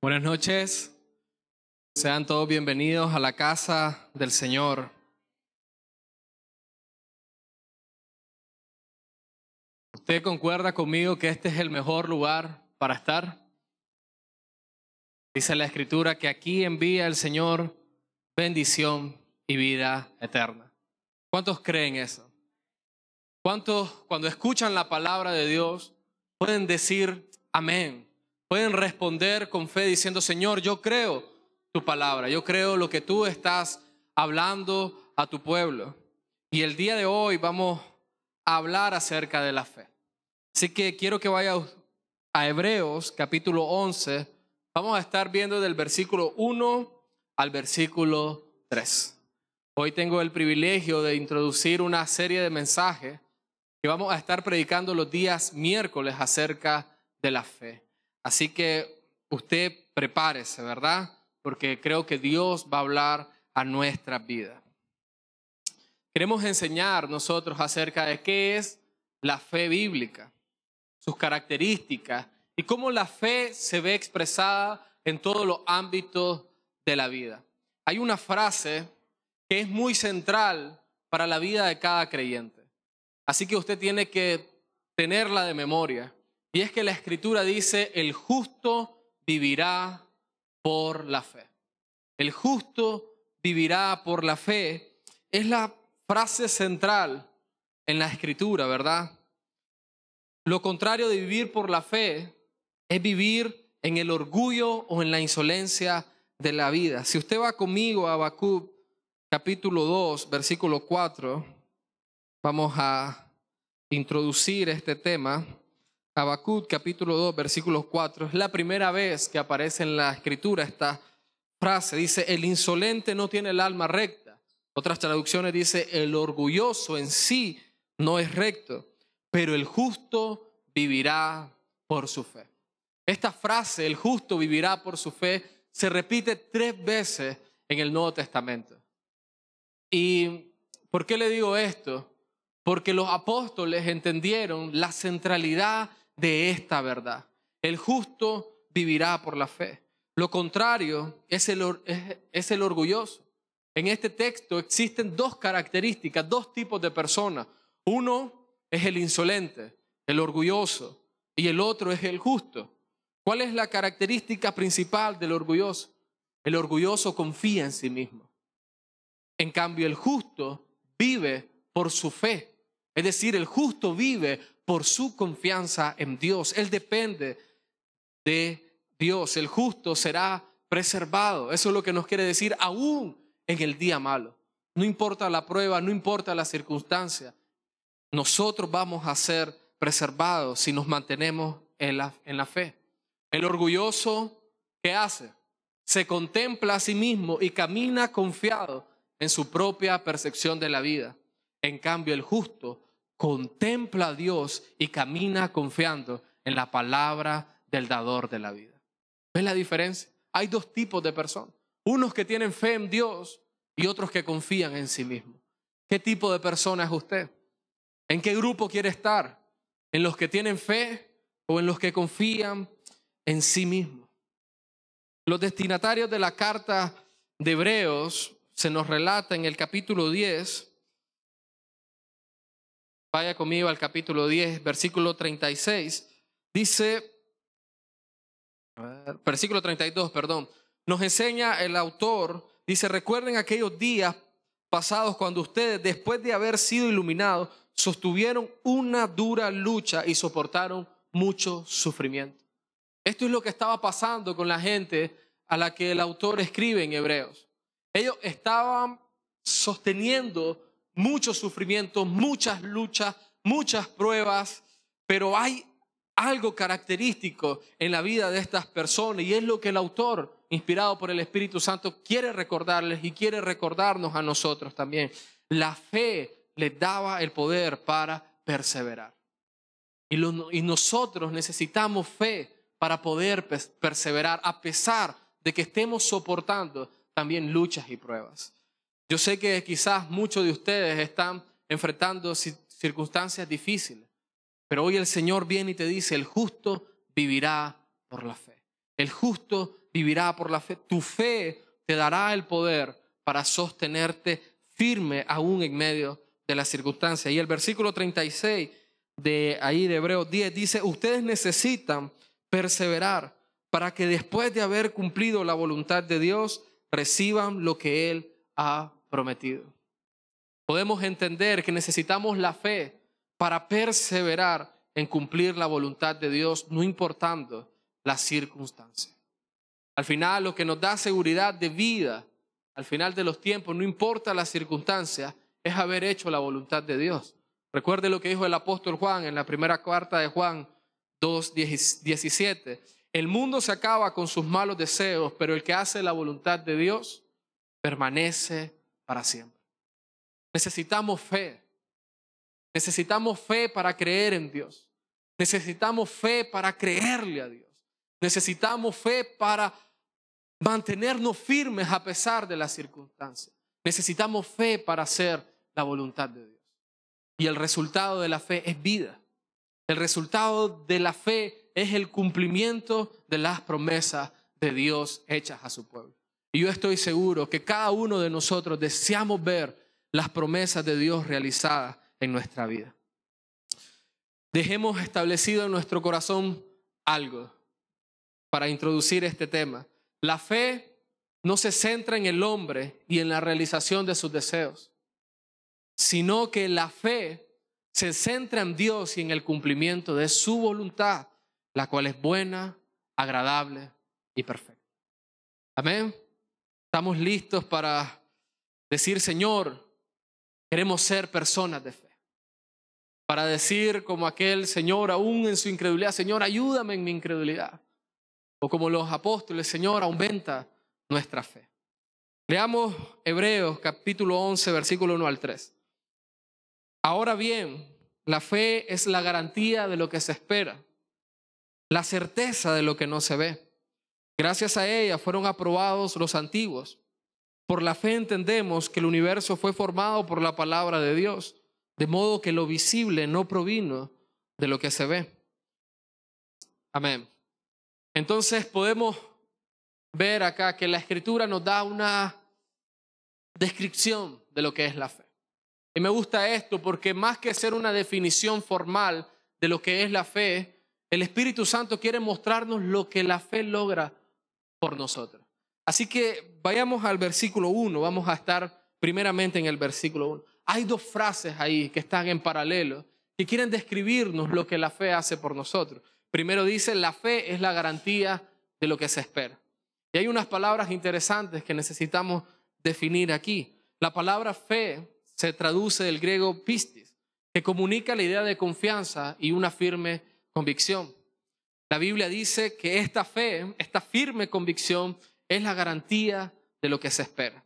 Buenas noches. Sean todos bienvenidos a la casa del Señor. ¿Usted concuerda conmigo que este es el mejor lugar para estar? Dice la Escritura que aquí envía el Señor bendición y vida eterna. ¿Cuántos creen eso? ¿Cuántos cuando escuchan la palabra de Dios pueden decir amén? Pueden responder con fe diciendo, Señor, yo creo tu palabra, yo creo lo que tú estás hablando a tu pueblo. Y el día de hoy vamos a hablar acerca de la fe. Así que quiero que vaya a Hebreos capítulo 11. Vamos a estar viendo del versículo 1 al versículo 3. Hoy tengo el privilegio de introducir una serie de mensajes que vamos a estar predicando los días miércoles acerca de la fe. Así que usted prepárese, ¿verdad? Porque creo que Dios va a hablar a nuestra vida. Queremos enseñar nosotros acerca de qué es la fe bíblica, sus características y cómo la fe se ve expresada en todos los ámbitos de la vida. Hay una frase que es muy central para la vida de cada creyente. Así que usted tiene que tenerla de memoria. Y es que la escritura dice, el justo vivirá por la fe. El justo vivirá por la fe. Es la frase central en la escritura, ¿verdad? Lo contrario de vivir por la fe es vivir en el orgullo o en la insolencia de la vida. Si usted va conmigo a Habacuc capítulo 2, versículo 4, vamos a introducir este tema. Habacuc capítulo 2 versículo 4 es la primera vez que aparece en la escritura esta frase. Dice, el insolente no tiene el alma recta. Otras traducciones dice, el orgulloso en sí no es recto, pero el justo vivirá por su fe. Esta frase, el justo vivirá por su fe, se repite tres veces en el Nuevo Testamento. ¿Y por qué le digo esto? Porque los apóstoles entendieron la centralidad de esta verdad. El justo vivirá por la fe. Lo contrario es el, es, el orgulloso. En este texto existen dos características, dos tipos de personas. Uno es el insolente, el orgulloso, y el otro es el justo. ¿Cuál es la característica principal del orgulloso? El orgulloso confía en sí mismo. En cambio, el justo vive por su fe. Es decir, el justo vive por su confianza en Dios. Él depende de Dios. El justo será preservado. Eso es lo que nos quiere decir aún en el día malo. No importa la prueba, no importa la circunstancia. Nosotros vamos a ser preservados si nos mantenemos en la, en la fe. El orgulloso, ¿qué hace? Se contempla a sí mismo y camina confiado en su propia percepción de la vida. En cambio, el justo contempla a Dios y camina confiando en la palabra del dador de la vida. ¿Ves la diferencia? Hay dos tipos de personas. Unos que tienen fe en Dios y otros que confían en sí mismos. ¿Qué tipo de persona es usted? ¿En qué grupo quiere estar? ¿En los que tienen fe o en los que confían en sí mismos? Los destinatarios de la carta de Hebreos se nos relata en el capítulo 10 Vaya conmigo al capítulo 10, versículo 36. Dice, versículo 32, perdón. Nos enseña el autor, dice, recuerden aquellos días pasados cuando ustedes, después de haber sido iluminados, sostuvieron una dura lucha y soportaron mucho sufrimiento. Esto es lo que estaba pasando con la gente a la que el autor escribe en Hebreos. Ellos estaban sosteniendo muchos sufrimientos, muchas luchas, muchas pruebas, pero hay algo característico en la vida de estas personas y es lo que el autor, inspirado por el Espíritu Santo, quiere recordarles y quiere recordarnos a nosotros también. La fe les daba el poder para perseverar. Y, nosotros necesitamos fe para poder perseverar a pesar de que estemos soportando también luchas y pruebas. Yo sé que quizás muchos de ustedes están enfrentando circunstancias difíciles, pero hoy el Señor viene y te dice, el justo vivirá por la fe. El justo vivirá por la fe. Tu fe te dará el poder para sostenerte firme aún en medio de las circunstancias. Y el versículo 36 de ahí de Hebreos 10 dice, ustedes necesitan perseverar para que después de haber cumplido la voluntad de Dios, reciban lo que Él ha prometido. Podemos entender que necesitamos la fe para perseverar en cumplir la voluntad de Dios, no importando las circunstancias. Al final, lo que nos da seguridad de vida, al final de los tiempos, no importa las circunstancias, es haber hecho la voluntad de Dios. Recuerde lo que dijo el apóstol Juan en la primera cuarta de Juan 2, 17. El mundo se acaba con sus malos deseos, pero el que hace la voluntad de Dios permanece para siempre. Necesitamos fe. Necesitamos fe para creer en Dios. Necesitamos fe para creerle a Dios. Necesitamos fe para mantenernos firmes a pesar de las circunstancias. Necesitamos fe para hacer la voluntad de Dios. Y el resultado de la fe es vida. El resultado de la fe es el cumplimiento de las promesas de Dios hechas a su pueblo. Y yo estoy seguro que cada uno de nosotros deseamos ver las promesas de Dios realizadas en nuestra vida. Dejemos establecido en nuestro corazón algo para introducir este tema. La fe no se centra en el hombre y en la realización de sus deseos, sino que la fe se centra en Dios y en el cumplimiento de su voluntad, la cual es buena, agradable y perfecta. Amén. Estamos listos para decir, Señor, queremos ser personas de fe. Para decir como aquel Señor, aún en su incredulidad, Señor, ayúdame en mi incredulidad. O como los apóstoles, Señor, aumenta nuestra fe. Leamos Hebreos capítulo 11, versículo 1 al 3. Ahora bien, la fe es la garantía de lo que se espera, la certeza de lo que no se ve. Gracias a ella fueron aprobados los antiguos. Por la fe entendemos que el universo fue formado por la palabra de Dios, de modo que lo visible no provino de lo que se ve. Amén. Entonces podemos ver acá que la escritura nos da una descripción de lo que es la fe. Y me gusta esto porque más que ser una definición formal de lo que es la fe, el Espíritu Santo quiere mostrarnos lo que la fe logra por nosotros. Así que vayamos al versículo 1, vamos a estar primeramente en el versículo 1. Hay dos frases ahí que están en paralelo que quieren describirnos lo que la fe hace por nosotros. Primero dice, la fe es la garantía de lo que se espera. Y hay unas palabras interesantes que necesitamos definir aquí. La palabra fe se traduce del griego pistis, que comunica la idea de confianza y una firme convicción. La Biblia dice que esta fe, esta firme convicción, es la garantía de lo que se espera.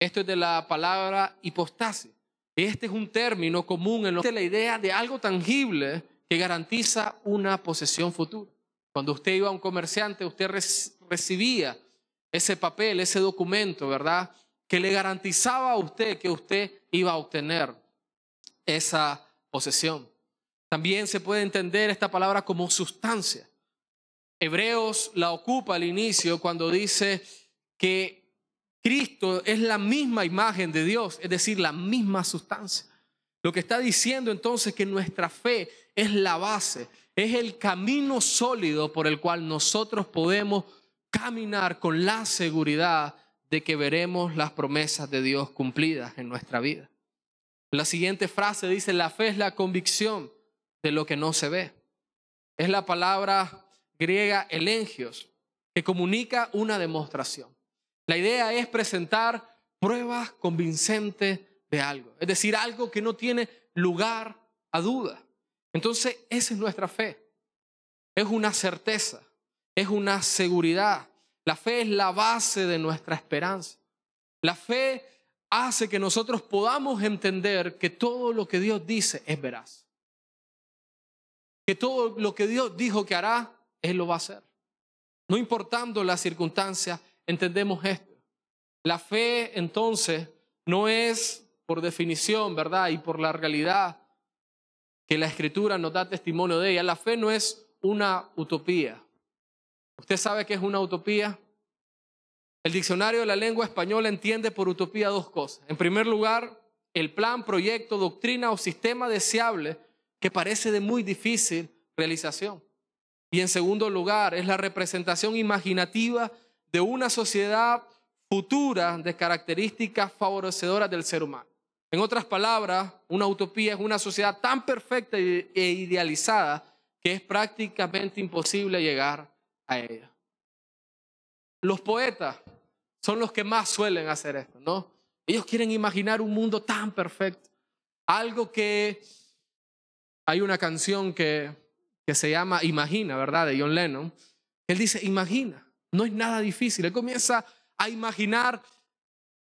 Esto es de la palabra hipostasis. Este es un término común en la idea de algo tangible que garantiza una posesión futura. Cuando usted iba a un comerciante, usted recibía ese papel, ese documento, ¿verdad? Que le garantizaba a usted que usted iba a obtener esa posesión. También se puede entender esta palabra como sustancia. Hebreos la ocupa al inicio cuando dice que Cristo es la misma imagen de Dios, es decir, la misma sustancia. Lo que está diciendo entonces que nuestra fe es la base, es el camino sólido por el cual nosotros podemos caminar con la seguridad de que veremos las promesas de Dios cumplidas en nuestra vida. La siguiente frase dice, la fe es la convicción de lo que no se ve. Es la palabra griega elengios, que comunica una demostración. La idea es presentar pruebas convincentes de algo, es decir, algo que no tiene lugar a duda. Entonces, esa es nuestra fe. Es una certeza, es una seguridad. La fe es la base de nuestra esperanza. La fe hace que nosotros podamos entender que todo lo que Dios dice es veraz. Que todo lo que Dios dijo que hará, Él lo va a hacer. No importando las circunstancias, entendemos esto. La fe entonces no es por definición, ¿verdad? Y por la realidad que la escritura nos da testimonio de ella. La fe no es una utopía. ¿Usted sabe qué es una utopía? El diccionario de la lengua española entiende por utopía dos cosas. En primer lugar, el plan, proyecto, doctrina o sistema deseable que parece de muy difícil realización. Y en segundo lugar, es la representación imaginativa de una sociedad futura de características favorecedoras del ser humano. En otras palabras, una utopía es una sociedad tan perfecta e idealizada que es prácticamente imposible llegar a ella. Los poetas son los que más suelen hacer esto, ¿no? Ellos quieren imaginar un mundo tan perfecto, algo que hay una canción que, que se llama Imagina, ¿verdad? De John Lennon. Él dice, imagina, no es nada difícil. Él comienza a imaginar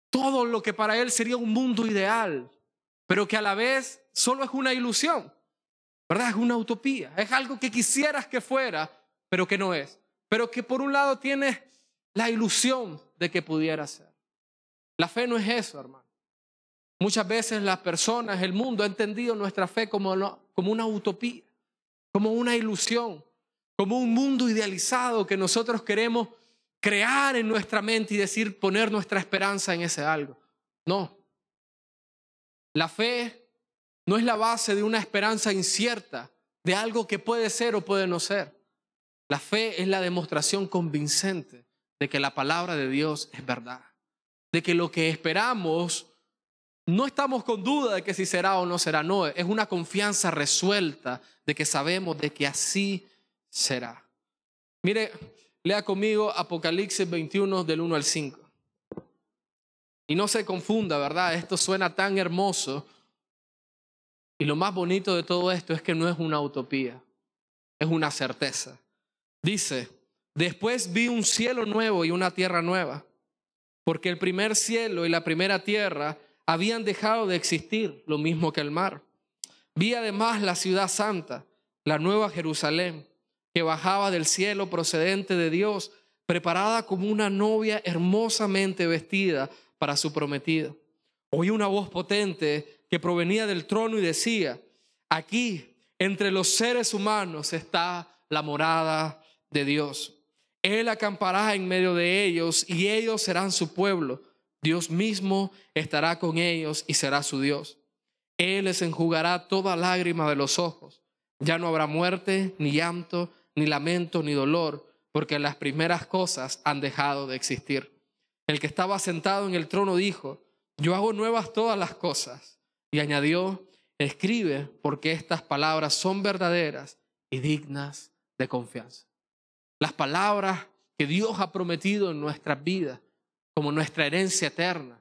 todo lo que para él sería un mundo ideal, pero que a la vez solo es una ilusión, ¿verdad? Es una utopía, es algo que quisieras que fuera, pero que no es, pero que por un lado tienes la ilusión de que pudiera ser. La fe no es eso, hermano. Muchas veces las personas, el mundo ha entendido nuestra fe como, como una utopía, como una ilusión, como un mundo idealizado que nosotros queremos crear en nuestra mente y decir poner nuestra esperanza en ese algo. No. La fe no es la base de una esperanza incierta, de algo que puede ser o puede no ser. La fe es la demostración convincente de que la palabra de Dios es verdad, de que lo que esperamos no estamos con duda de que si será o no será, no, es una confianza resuelta de que sabemos de que así será. Mire, lea conmigo Apocalipsis 21 del 1 al 5. Y no se confunda, ¿verdad? Esto suena tan hermoso. Y lo más bonito de todo esto es que no es una utopía, es una certeza. Dice, después vi un cielo nuevo y una tierra nueva, porque el primer cielo y la primera tierra habían dejado de existir, lo mismo que el mar. Vi además la ciudad santa, la nueva Jerusalén, que bajaba del cielo procedente de Dios, preparada como una novia hermosamente vestida para su prometido. Oí una voz potente que provenía del trono y decía, aquí entre los seres humanos está la morada de Dios. Él acampará en medio de ellos y ellos serán su pueblo Dios mismo estará con ellos y será su Dios. Él les enjugará toda lágrima de los ojos. Ya no habrá muerte, ni llanto, ni lamento, ni dolor, porque las primeras cosas han dejado de existir. El que estaba sentado en el trono dijo, yo hago nuevas todas las cosas. Y añadió, escribe, porque estas palabras son verdaderas y dignas de confianza. Las palabras que Dios ha prometido en nuestras vidas como nuestra herencia eterna,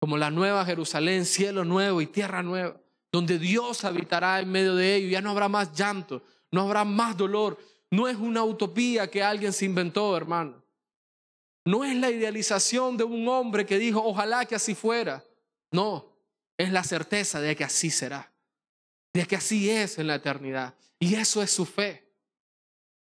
como la nueva Jerusalén, cielo nuevo y tierra nueva, donde Dios habitará en medio de ellos, ya no habrá más llanto, no habrá más dolor. No es una utopía que alguien se inventó, hermano. No es la idealización de un hombre que dijo, ojalá que así fuera. No, es la certeza de que así será, de que así es en la eternidad. Y eso es su fe.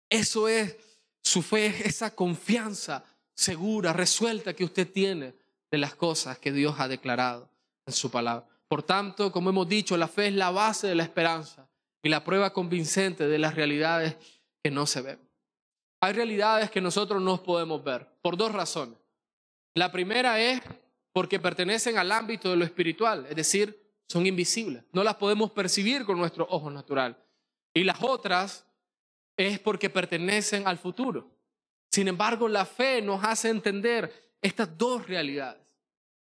Eso es su fe, esa confianza segura, resuelta que usted tiene de las cosas que Dios ha declarado en su palabra. Por tanto, como hemos dicho, la fe es la base de la esperanza y la prueba convincente de las realidades que no se ven. Hay realidades que nosotros no podemos ver por dos razones. La primera es porque pertenecen al ámbito de lo espiritual, es decir, son invisibles, no las podemos percibir con nuestro ojo natural. Y las otras es porque pertenecen al futuro, sin embargo, la fe nos hace entender estas dos realidades,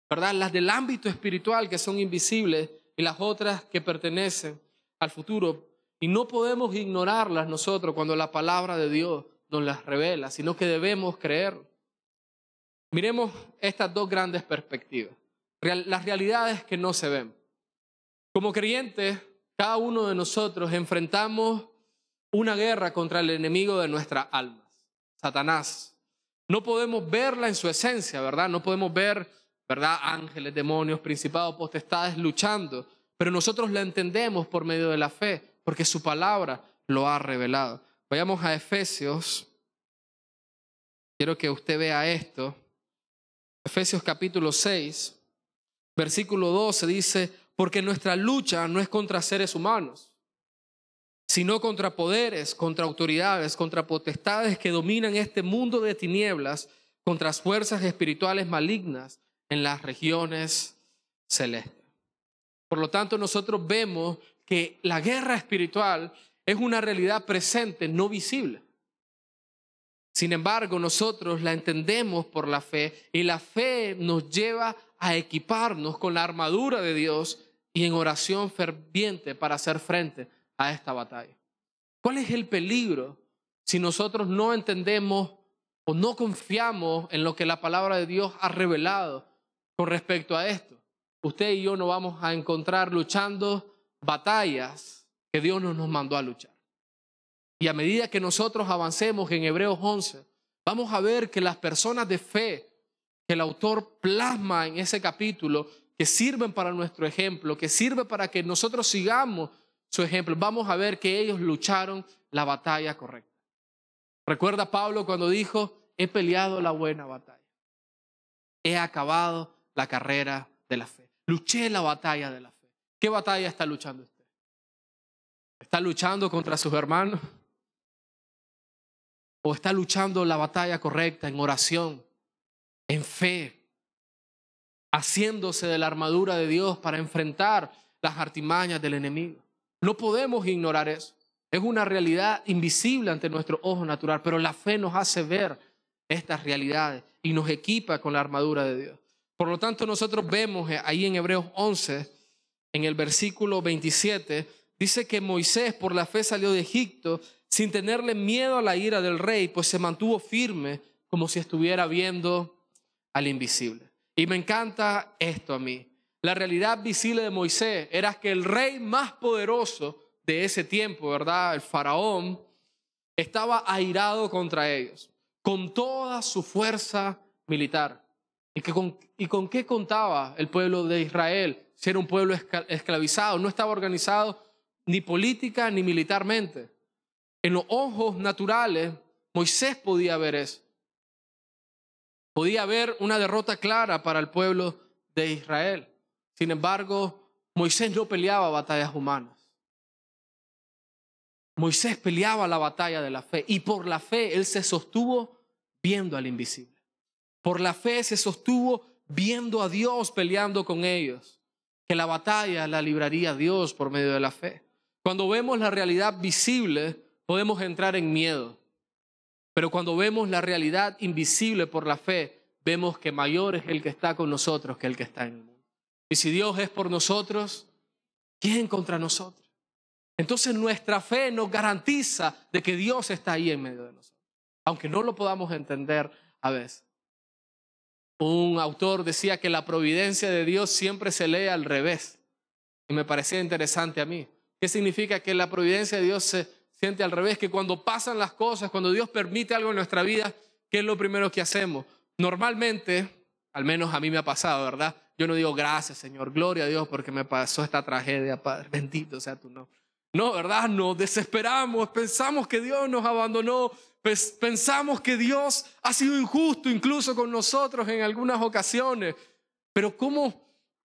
¿verdad? Las del ámbito espiritual que son invisibles y las otras que pertenecen al futuro. Y no podemos ignorarlas nosotros cuando la palabra de Dios nos las revela, sino que debemos creer. Miremos estas dos grandes perspectivas, las realidades que no se ven. Como creyentes, cada uno de nosotros enfrentamos una guerra contra el enemigo de nuestra alma. Satanás. No podemos verla en su esencia, ¿verdad? No podemos ver, ¿verdad? Ángeles, demonios, principados, potestades luchando, pero nosotros la entendemos por medio de la fe, porque su palabra lo ha revelado. Vayamos a Efesios. Quiero que usted vea esto. Efesios capítulo 6, versículo 12 dice, porque nuestra lucha no es contra seres humanos, sino contra poderes, contra autoridades, contra potestades que dominan este mundo de tinieblas, contra fuerzas espirituales malignas en las regiones celestes. Por lo tanto, nosotros vemos que la guerra espiritual es una realidad presente, no visible. Sin embargo, nosotros la entendemos por la fe y la fe nos lleva a equiparnos con la armadura de Dios y en oración ferviente para hacer frente a esta batalla. ¿Cuál es el peligro si nosotros no entendemos o no confiamos en lo que la palabra de Dios ha revelado con respecto a esto? Usted y yo nos vamos a encontrar luchando batallas que Dios no nos mandó a luchar. Y a medida que nosotros avancemos en Hebreos 11, vamos a ver que las personas de fe que el autor plasma en ese capítulo, que sirven para nuestro ejemplo, que sirve para que nosotros sigamos su ejemplo, vamos a ver que ellos lucharon la batalla correcta. Recuerda Pablo cuando dijo, he peleado la buena batalla, he acabado la carrera de la fe, luché la batalla de la fe. ¿Qué batalla está luchando usted? ¿Está luchando contra sus hermanos? ¿O está luchando la batalla correcta en oración, en fe, haciéndose de la armadura de Dios para enfrentar las artimañas del enemigo? No podemos ignorar eso. Es una realidad invisible ante nuestro ojo natural, pero la fe nos hace ver estas realidades y nos equipa con la armadura de Dios. Por lo tanto, nosotros vemos ahí en Hebreos 11, en el versículo 27, dice que Moisés por la fe salió de Egipto sin tenerle miedo a la ira del rey, pues se mantuvo firme como si estuviera viendo al invisible. Y me encanta esto a mí. La realidad visible de Moisés era que el rey más poderoso de ese tiempo, ¿verdad? El faraón, estaba airado contra ellos, con toda su fuerza militar. ¿Y, con, ¿Y con qué contaba el pueblo de Israel? Si era un pueblo esclavizado, no estaba organizado ni política ni militarmente. En los ojos naturales, Moisés podía ver eso. Podía ver una derrota clara para el pueblo de Israel. Sin embargo, Moisés no peleaba batallas humanas. Moisés peleaba la batalla de la fe y por la fe él se sostuvo viendo al invisible. Por la fe se sostuvo viendo a Dios peleando con ellos, que la batalla la libraría Dios por medio de la fe. Cuando vemos la realidad visible, podemos entrar en miedo, pero cuando vemos la realidad invisible por la fe, vemos que mayor es el que está con nosotros que el que está en el. Y si Dios es por nosotros, ¿quién contra nosotros? Entonces nuestra fe nos garantiza de que Dios está ahí en medio de nosotros, aunque no lo podamos entender a veces. Un autor decía que la providencia de Dios siempre se lee al revés. Y me parecía interesante a mí. ¿Qué significa que la providencia de Dios se siente al revés? Que cuando pasan las cosas, cuando Dios permite algo en nuestra vida, ¿qué es lo primero que hacemos? Normalmente, al menos a mí me ha pasado, ¿verdad? Yo no digo gracias, Señor, gloria a Dios porque me pasó esta tragedia, Padre. Bendito sea tu nombre. No, ¿verdad? Nos desesperamos, pensamos que Dios nos abandonó, pensamos que Dios ha sido injusto incluso con nosotros en algunas ocasiones. Pero ¿cómo?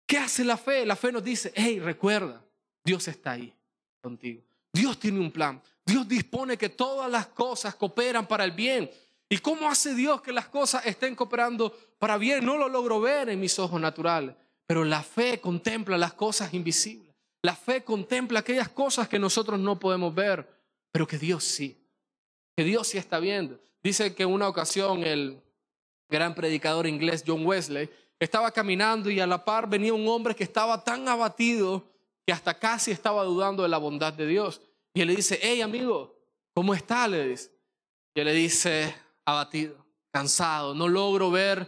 ¿Qué hace la fe? La fe nos dice, hey, recuerda, Dios está ahí contigo. Dios tiene un plan. Dios dispone que todas las cosas cooperan para el bien. ¿Y cómo hace Dios que las cosas estén cooperando para bien? No lo logro ver en mis ojos naturales, pero la fe contempla las cosas invisibles. La fe contempla aquellas cosas que nosotros no podemos ver, pero que Dios sí. Que Dios sí está viendo. Dice que en una ocasión el gran predicador inglés John Wesley estaba caminando y a la par venía un hombre que estaba tan abatido que hasta casi estaba dudando de la bondad de Dios. Y él le dice, hey amigo, ¿cómo está? Le dice. Y él le dice, abatido, cansado, no logro ver,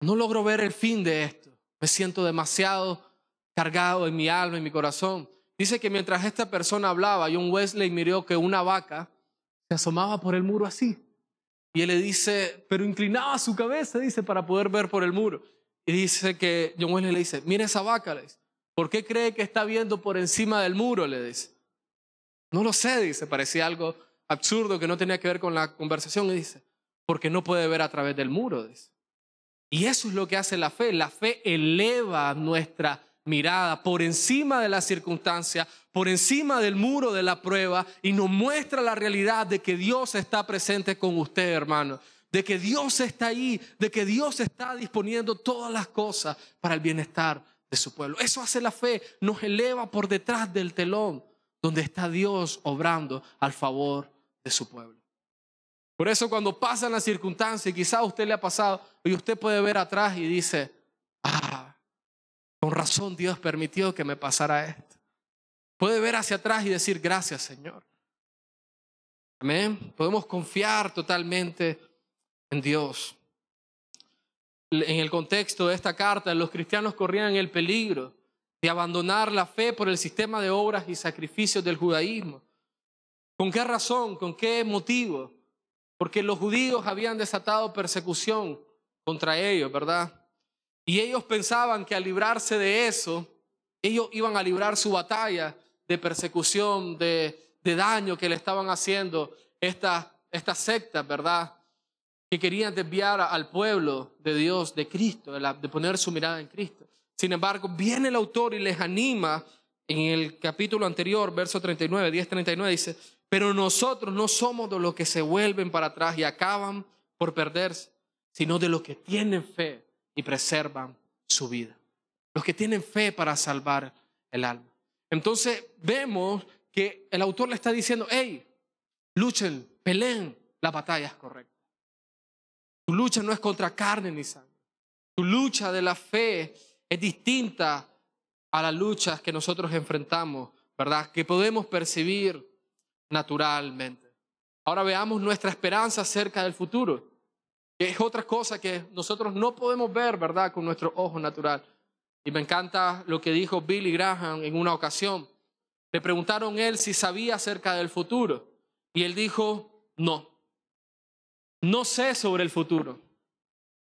no logro ver el fin de esto. Me siento demasiado cargado en mi alma, en mi corazón. Dice que mientras esta persona hablaba, John Wesley miró que una vaca se asomaba por el muro así. Y él le dice, pero inclinaba su cabeza, dice, para poder ver por el muro. Y dice que John Wesley le dice, mira esa vaca, le dice, ¿por qué cree que está viendo por encima del muro? Le dice. No lo sé, dice, parecía algo absurdo que no tenía que ver con la conversación y dice, porque no puede ver a través del muro. Dice. Y eso es lo que hace la fe. La fe eleva nuestra mirada por encima de la circunstancia, por encima del muro de la prueba y nos muestra la realidad de que Dios está presente con usted, hermano, de que Dios está ahí, de que Dios está disponiendo todas las cosas para el bienestar de su pueblo. Eso hace la fe, nos eleva por detrás del telón donde está Dios obrando al favor de su pueblo. Por eso cuando pasan las circunstancias, y quizá a usted le ha pasado, y usted puede ver atrás y dice, ah, con razón Dios permitió que me pasara esto. Puede ver hacia atrás y decir, gracias Señor. Amén. Podemos confiar totalmente en Dios. En el contexto de esta carta, los cristianos corrían el peligro de abandonar la fe por el sistema de obras y sacrificios del judaísmo. ¿Con qué razón? ¿Con qué motivo? porque los judíos habían desatado persecución contra ellos, ¿verdad? Y ellos pensaban que al librarse de eso, ellos iban a librar su batalla de persecución, de, daño que le estaban haciendo estas esta sectas, ¿verdad? Que querían desviar al pueblo de Dios, de Cristo, de, de poner su mirada en Cristo. Sin embargo, viene el autor y les anima en el capítulo anterior, verso 39, 10, 39, dice, pero nosotros no somos de los que se vuelven para atrás y acaban por perderse, sino de los que tienen fe y preservan su vida. Los que tienen fe para salvar el alma. Entonces vemos que el autor le está diciendo, hey, luchen, peleen, la batalla es correcta. Tu lucha no es contra carne ni sangre. Tu lucha de la fe es distinta a las luchas que nosotros enfrentamos, ¿verdad? Que podemos percibir naturalmente. Ahora veamos nuestra esperanza acerca del futuro, que es otra cosa que nosotros no podemos ver, ¿verdad?, con nuestro ojo natural. Y me encanta lo que dijo Billy Graham en una ocasión. Le preguntaron él si sabía acerca del futuro. Y él dijo, no, no sé sobre el futuro,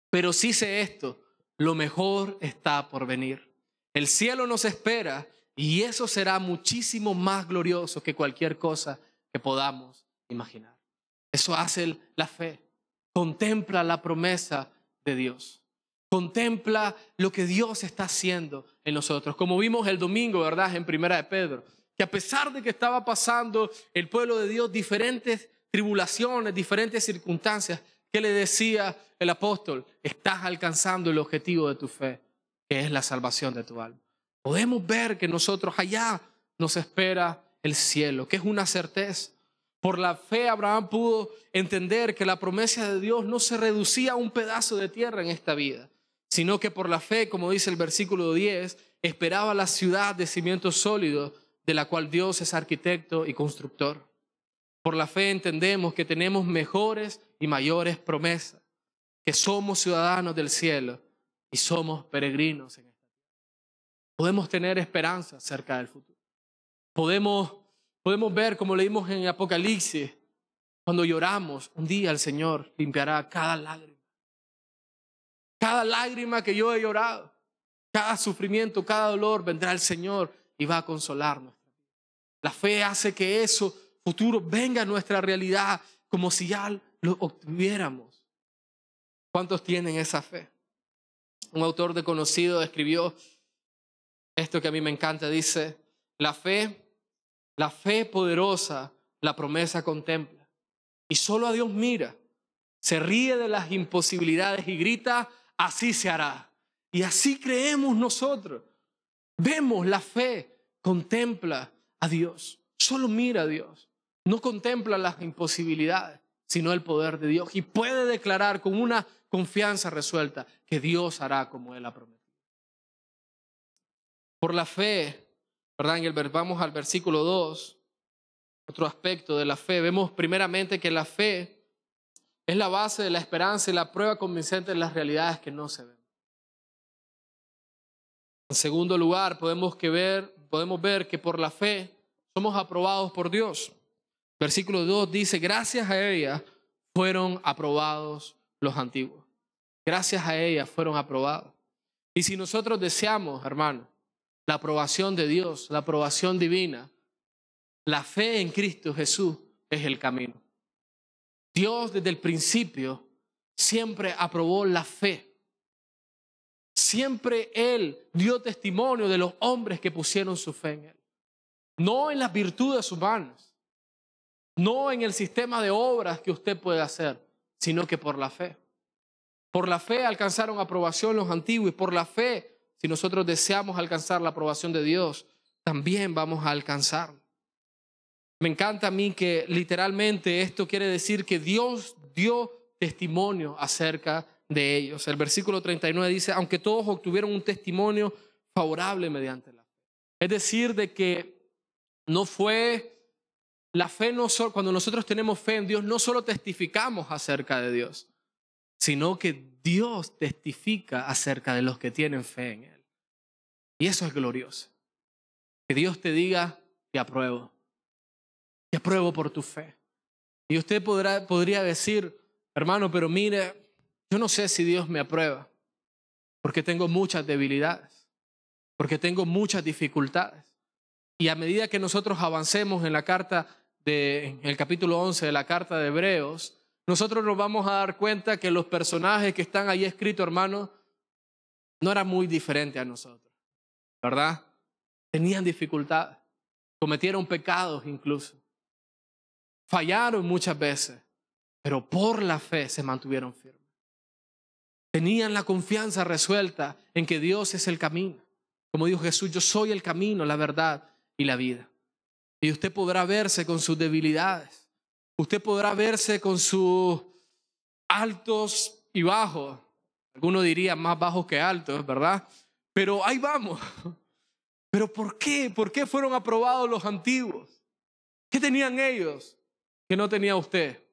pero sí sé esto, lo mejor está por venir. El cielo nos espera y eso será muchísimo más glorioso que cualquier cosa que podamos imaginar. Eso hace la fe. Contempla la promesa de Dios. Contempla lo que Dios está haciendo en nosotros. Como vimos el domingo, ¿verdad? En Primera de Pedro. Que a pesar de que estaba pasando el pueblo de Dios diferentes tribulaciones, diferentes circunstancias, ¿qué le decía el apóstol? Estás alcanzando el objetivo de tu fe, que es la salvación de tu alma podemos ver que nosotros allá nos espera el cielo, que es una certeza. Por la fe Abraham pudo entender que la promesa de Dios no se reducía a un pedazo de tierra en esta vida, sino que por la fe, como dice el versículo 10, esperaba la ciudad de cimientos sólidos de la cual Dios es arquitecto y constructor. Por la fe entendemos que tenemos mejores y mayores promesas, que somos ciudadanos del cielo y somos peregrinos en Podemos tener esperanza acerca del futuro. Podemos, podemos ver, como leímos en Apocalipsis, cuando lloramos, un día el Señor limpiará cada lágrima. Cada lágrima que yo he llorado, cada sufrimiento, cada dolor, vendrá el Señor y va a consolarnos. La fe hace que eso futuro venga a nuestra realidad como si ya lo obtuviéramos. ¿Cuántos tienen esa fe? Un autor desconocido escribió esto que a mí me encanta, dice, la fe, la fe poderosa, la promesa contempla. Y solo a Dios mira, se ríe de las imposibilidades y grita, así se hará. Y así creemos nosotros. Vemos la fe, contempla a Dios, solo mira a Dios. No contempla las imposibilidades, sino el poder de Dios. Y puede declarar con una confianza resuelta que Dios hará como Él ha prometido. Por la fe, vamos al versículo 2, otro aspecto de la fe. Vemos primeramente que la fe es la base de la esperanza y la prueba convincente de las realidades que no se ven. En segundo lugar, podemos, que ver, podemos ver que por la fe somos aprobados por Dios. Versículo 2 dice, gracias a ella fueron aprobados los antiguos. Gracias a ella fueron aprobados. Y si nosotros deseamos, hermano, la aprobación de Dios, la aprobación divina, la fe en Cristo Jesús es el camino. Dios desde el principio siempre aprobó la fe. siempre Él dio testimonio de los hombres que pusieron su fe en Él. No en las virtudes humanas, no en el sistema de obras que usted puede hacer, sino que por la fe. Por la fe alcanzaron aprobación los antiguos y por la fe, si nosotros deseamos alcanzar la aprobación de Dios, también vamos a alcanzar. Me encanta a mí que literalmente esto quiere decir que Dios dio testimonio acerca de ellos. El versículo 39 dice, aunque todos obtuvieron un testimonio favorable mediante la fe. Es decir, de que no fue la fe, no solo, cuando nosotros tenemos fe en Dios, no solo testificamos acerca de Dios, sino que Dios testifica acerca de los que tienen fe en Él. Y eso es glorioso. Que Dios te diga, te apruebo. Te apruebo por tu fe. Y usted podrá, podría decir, hermano, pero mire, yo no sé si Dios me aprueba, porque tengo muchas debilidades, porque tengo muchas dificultades. Y a medida que nosotros avancemos en la carta de, en el capítulo 11 de la carta de Hebreos, nosotros nos vamos a dar cuenta que los personajes que están ahí escritos, hermano, no eran muy diferentes a nosotros, ¿verdad? Tenían dificultades, cometieron pecados incluso, fallaron muchas veces, pero por la fe se mantuvieron firmes. Tenían la confianza resuelta en que Dios es el camino. Como dijo Jesús, yo soy el camino, la verdad y la vida. Y usted podrá verse con sus debilidades. Usted podrá verse con sus altos y bajos. Algunos dirían más bajos que altos, ¿verdad? Pero ahí vamos. Pero ¿por qué? ¿Por qué fueron aprobados los antiguos? ¿Qué tenían ellos que no tenía usted?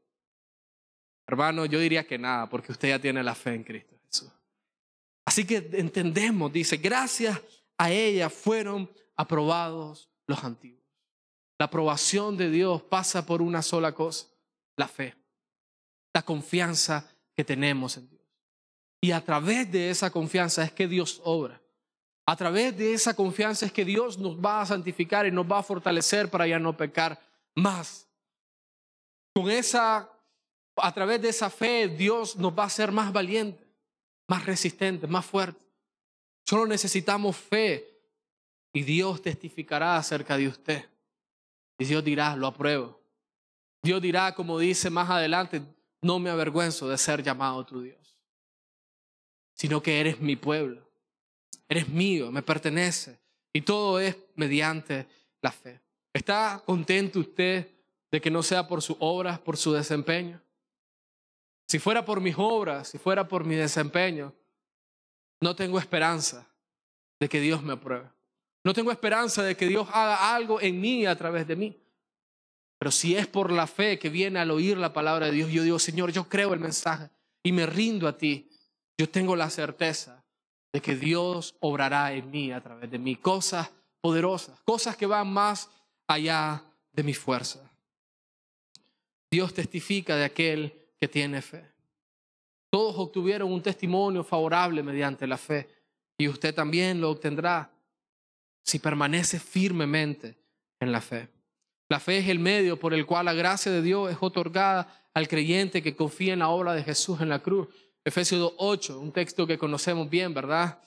Hermano, yo diría que nada, porque usted ya tiene la fe en Cristo Jesús. Así que entendemos, dice, gracias a ella fueron aprobados los antiguos. La aprobación de Dios pasa por una sola cosa, la fe, la confianza que tenemos en Dios. Y a través de esa confianza es que Dios obra. A través de esa confianza es que Dios nos va a santificar y nos va a fortalecer para ya no pecar más. Con esa, a través de esa fe, Dios nos va a hacer más valientes, más resistentes, más fuertes. Solo necesitamos fe y Dios testificará acerca de usted. Y Dios dirá, lo apruebo. Dios dirá, como dice más adelante, no me avergüenzo de ser llamado tu Dios, sino que eres mi pueblo, eres mío, me pertenece. Y todo es mediante la fe. ¿Está contento usted de que no sea por sus obras, por su desempeño? Si fuera por mis obras, si fuera por mi desempeño, no tengo esperanza de que Dios me apruebe. No tengo esperanza de que Dios haga algo en mí a través de mí. Pero si es por la fe que viene al oír la palabra de Dios, yo digo, Señor, yo creo el mensaje y me rindo a ti. Yo tengo la certeza de que Dios obrará en mí a través de mí cosas poderosas, cosas que van más allá de mi fuerza. Dios testifica de aquel que tiene fe. Todos obtuvieron un testimonio favorable mediante la fe y usted también lo obtendrá si permanece firmemente en la fe. La fe es el medio por el cual la gracia de Dios es otorgada al creyente que confía en la obra de Jesús en la cruz. Efesios 8, un texto que conocemos bien, ¿verdad?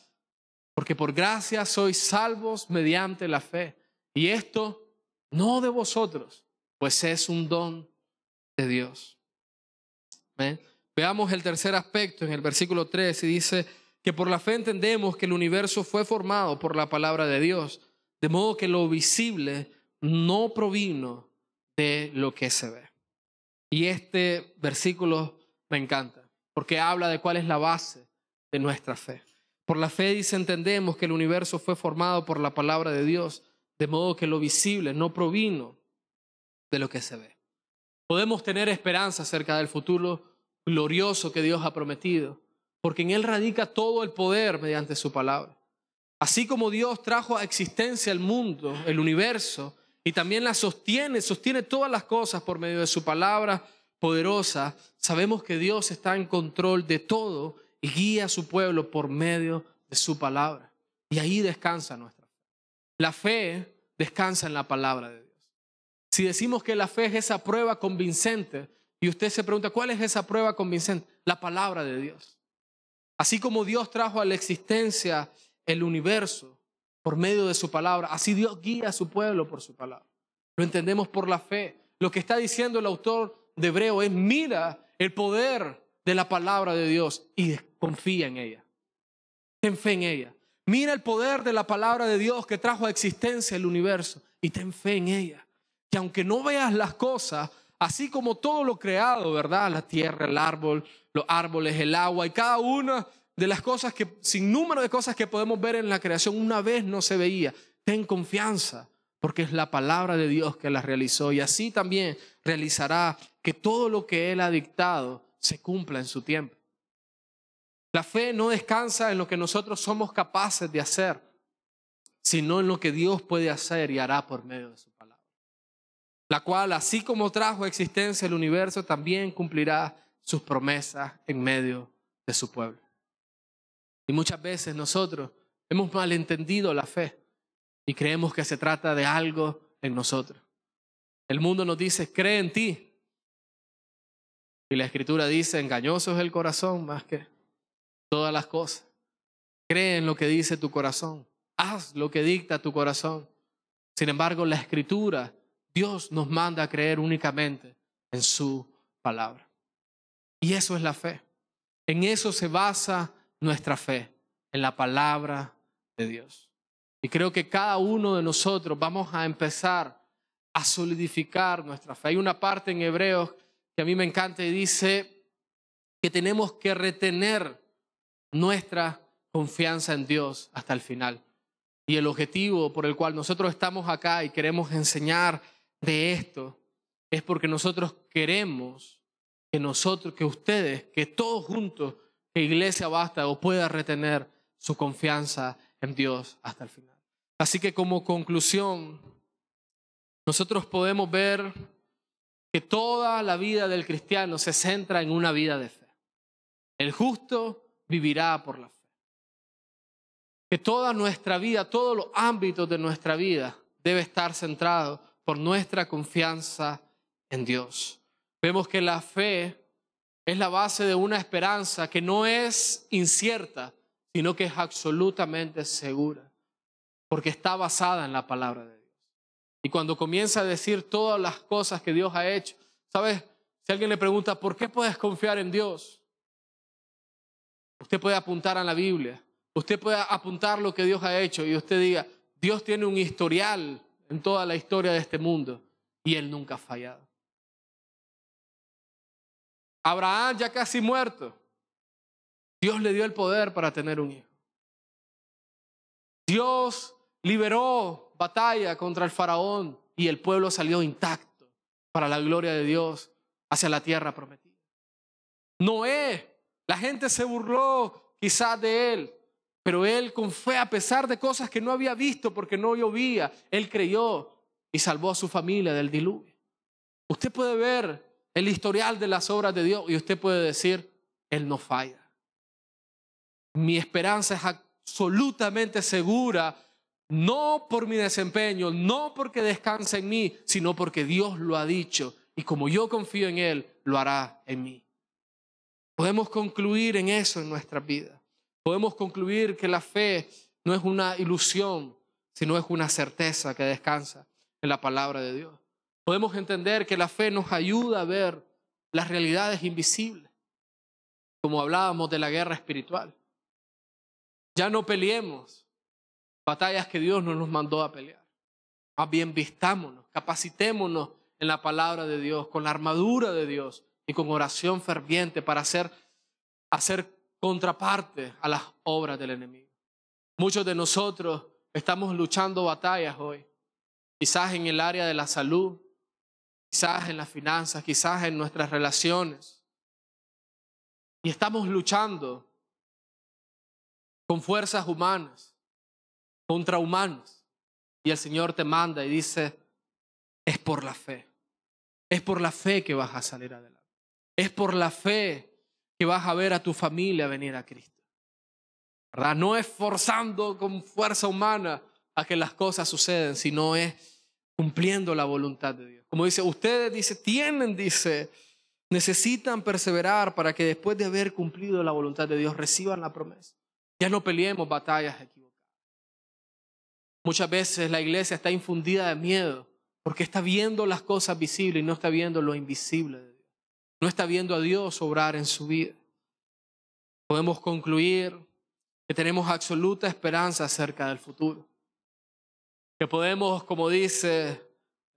Porque por gracia sois salvos mediante la fe. Y esto no de vosotros, pues es un don de Dios. Veamos el tercer aspecto en el versículo 3 y dice, que por la fe entendemos que el universo fue formado por la palabra de Dios, de modo que lo visible no provino de lo que se ve. Y este versículo me encanta, porque habla de cuál es la base de nuestra fe. Por la fe dice, entendemos que el universo fue formado por la palabra de Dios, de modo que lo visible no provino de lo que se ve. Podemos tener esperanza acerca del futuro glorioso que Dios ha prometido, porque en Él radica todo el poder mediante su palabra. Así como Dios trajo a existencia el mundo, el universo, y también la sostiene, sostiene todas las cosas por medio de su palabra poderosa, sabemos que Dios está en control de todo y guía a su pueblo por medio de su palabra. Y ahí descansa nuestra fe. La fe descansa en la palabra de Dios. Si decimos que la fe es esa prueba convincente, y usted se pregunta, ¿cuál es esa prueba convincente? La palabra de Dios. Así como Dios trajo a la existencia el universo por medio de su palabra, así Dios guía a su pueblo por su palabra. Lo entendemos por la fe. Lo que está diciendo el autor de Hebreo es, mira el poder de la palabra de Dios y confía en ella. Ten fe en ella. Mira el poder de la palabra de Dios que trajo a existencia el universo y ten fe en ella. Que aunque no veas las cosas, así como todo lo creado, ¿verdad? La tierra, el árbol, los árboles, el agua y cada una de las cosas que, sin número de cosas que podemos ver en la creación, una vez no se veía. Ten confianza, porque es la palabra de Dios que las realizó y así también realizará que todo lo que Él ha dictado se cumpla en su tiempo. La fe no descansa en lo que nosotros somos capaces de hacer, sino en lo que Dios puede hacer y hará por medio de su palabra. La cual, así como trajo existencia el universo, también cumplirá sus promesas en medio de su pueblo. Y muchas veces nosotros hemos malentendido la fe y creemos que se trata de algo en nosotros. El mundo nos dice, cree en ti. Y la escritura dice, engañoso es el corazón más que todas las cosas. Cree en lo que dice tu corazón. Haz lo que dicta tu corazón. Sin embargo, la escritura, Dios nos manda a creer únicamente en su palabra. Y eso es la fe. En eso se basa nuestra fe, en la palabra de Dios. Y creo que cada uno de nosotros vamos a empezar a solidificar nuestra fe. Hay una parte en Hebreos que a mí me encanta y dice que tenemos que retener nuestra confianza en Dios hasta el final. Y el objetivo por el cual nosotros estamos acá y queremos enseñar de esto es porque nosotros queremos que nosotros, que ustedes, que todos juntos, que Iglesia basta o pueda retener su confianza en Dios hasta el final. Así que como conclusión, nosotros podemos ver que toda la vida del cristiano se centra en una vida de fe. El justo vivirá por la fe. Que toda nuestra vida, todos los ámbitos de nuestra vida debe estar centrado por nuestra confianza en Dios. Vemos que la fe es la base de una esperanza que no es incierta, sino que es absolutamente segura, porque está basada en la palabra de Dios. Y cuando comienza a decir todas las cosas que Dios ha hecho, ¿sabes? Si alguien le pregunta, ¿por qué puedes confiar en Dios? Usted puede apuntar a la Biblia, usted puede apuntar lo que Dios ha hecho y usted diga, Dios tiene un historial en toda la historia de este mundo y Él nunca ha fallado. Abraham ya casi muerto, Dios le dio el poder para tener un hijo. Dios liberó batalla contra el faraón y el pueblo salió intacto para la gloria de Dios hacia la tierra prometida. Noé la gente se burló quizás de él, pero él con fe, a pesar de cosas que no había visto porque no llovía, él creyó y salvó a su familia del diluvio. Usted puede ver el historial de las obras de Dios y usted puede decir, Él no falla. Mi esperanza es absolutamente segura, no por mi desempeño, no porque descansa en mí, sino porque Dios lo ha dicho y como yo confío en Él, lo hará en mí. Podemos concluir en eso en nuestra vida. Podemos concluir que la fe no es una ilusión, sino es una certeza que descansa en la palabra de Dios. Podemos entender que la fe nos ayuda a ver las realidades invisibles, como hablábamos de la guerra espiritual. Ya no peleemos batallas que Dios no nos mandó a pelear. Más bien vistámonos, capacitémonos en la palabra de Dios, con la armadura de Dios, y con oración ferviente para hacer, hacer contraparte a las obras del enemigo. Muchos de nosotros estamos luchando batallas hoy, quizás en el área de la salud, quizás en las finanzas, quizás en nuestras relaciones. Y estamos luchando con fuerzas humanas, contra humanos. Y el Señor te manda y dice, es por la fe. Es por la fe que vas a salir adelante. Es por la fe que vas a ver a tu familia venir a Cristo. ¿Verdad? No es forzando con fuerza humana a que las cosas suceden, sino es cumpliendo la voluntad de Dios. Como dice, ustedes dice, tienen, dice, necesitan perseverar para que después de haber cumplido la voluntad de Dios reciban la promesa. Ya no peleemos batallas equivocadas. Muchas veces la iglesia está infundida de miedo porque está viendo las cosas visibles y no está viendo lo invisible de Dios. No está viendo a Dios obrar en su vida. Podemos concluir que tenemos absoluta esperanza acerca del futuro. Que podemos, como dice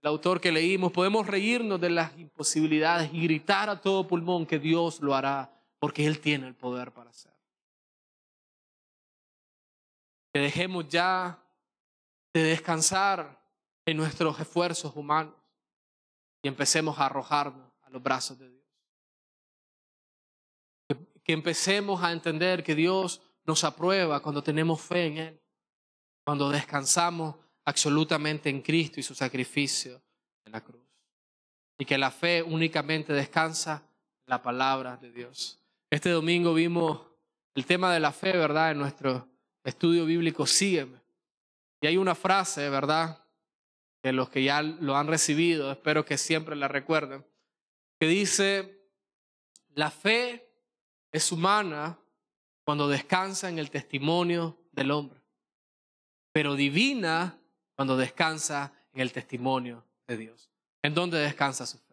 el autor que leímos, podemos reírnos de las imposibilidades y gritar a todo pulmón que Dios lo hará porque Él tiene el poder para hacerlo. Que dejemos ya de descansar en nuestros esfuerzos humanos y empecemos a arrojarnos a los brazos de Dios. Que, empecemos a entender que Dios nos aprueba cuando tenemos fe en Él, cuando descansamos absolutamente en Cristo y su sacrificio en la cruz. Y que la fe únicamente descansa en la palabra de Dios. Este domingo vimos el tema de la fe, ¿verdad? En nuestro estudio bíblico, sígueme. Y hay una frase, ¿verdad? Que los que ya lo han recibido, espero que siempre la recuerden, que dice, la fe es humana cuando descansa en el testimonio del hombre, pero divina cuando descansa en el testimonio de Dios. ¿En dónde descansa su fe?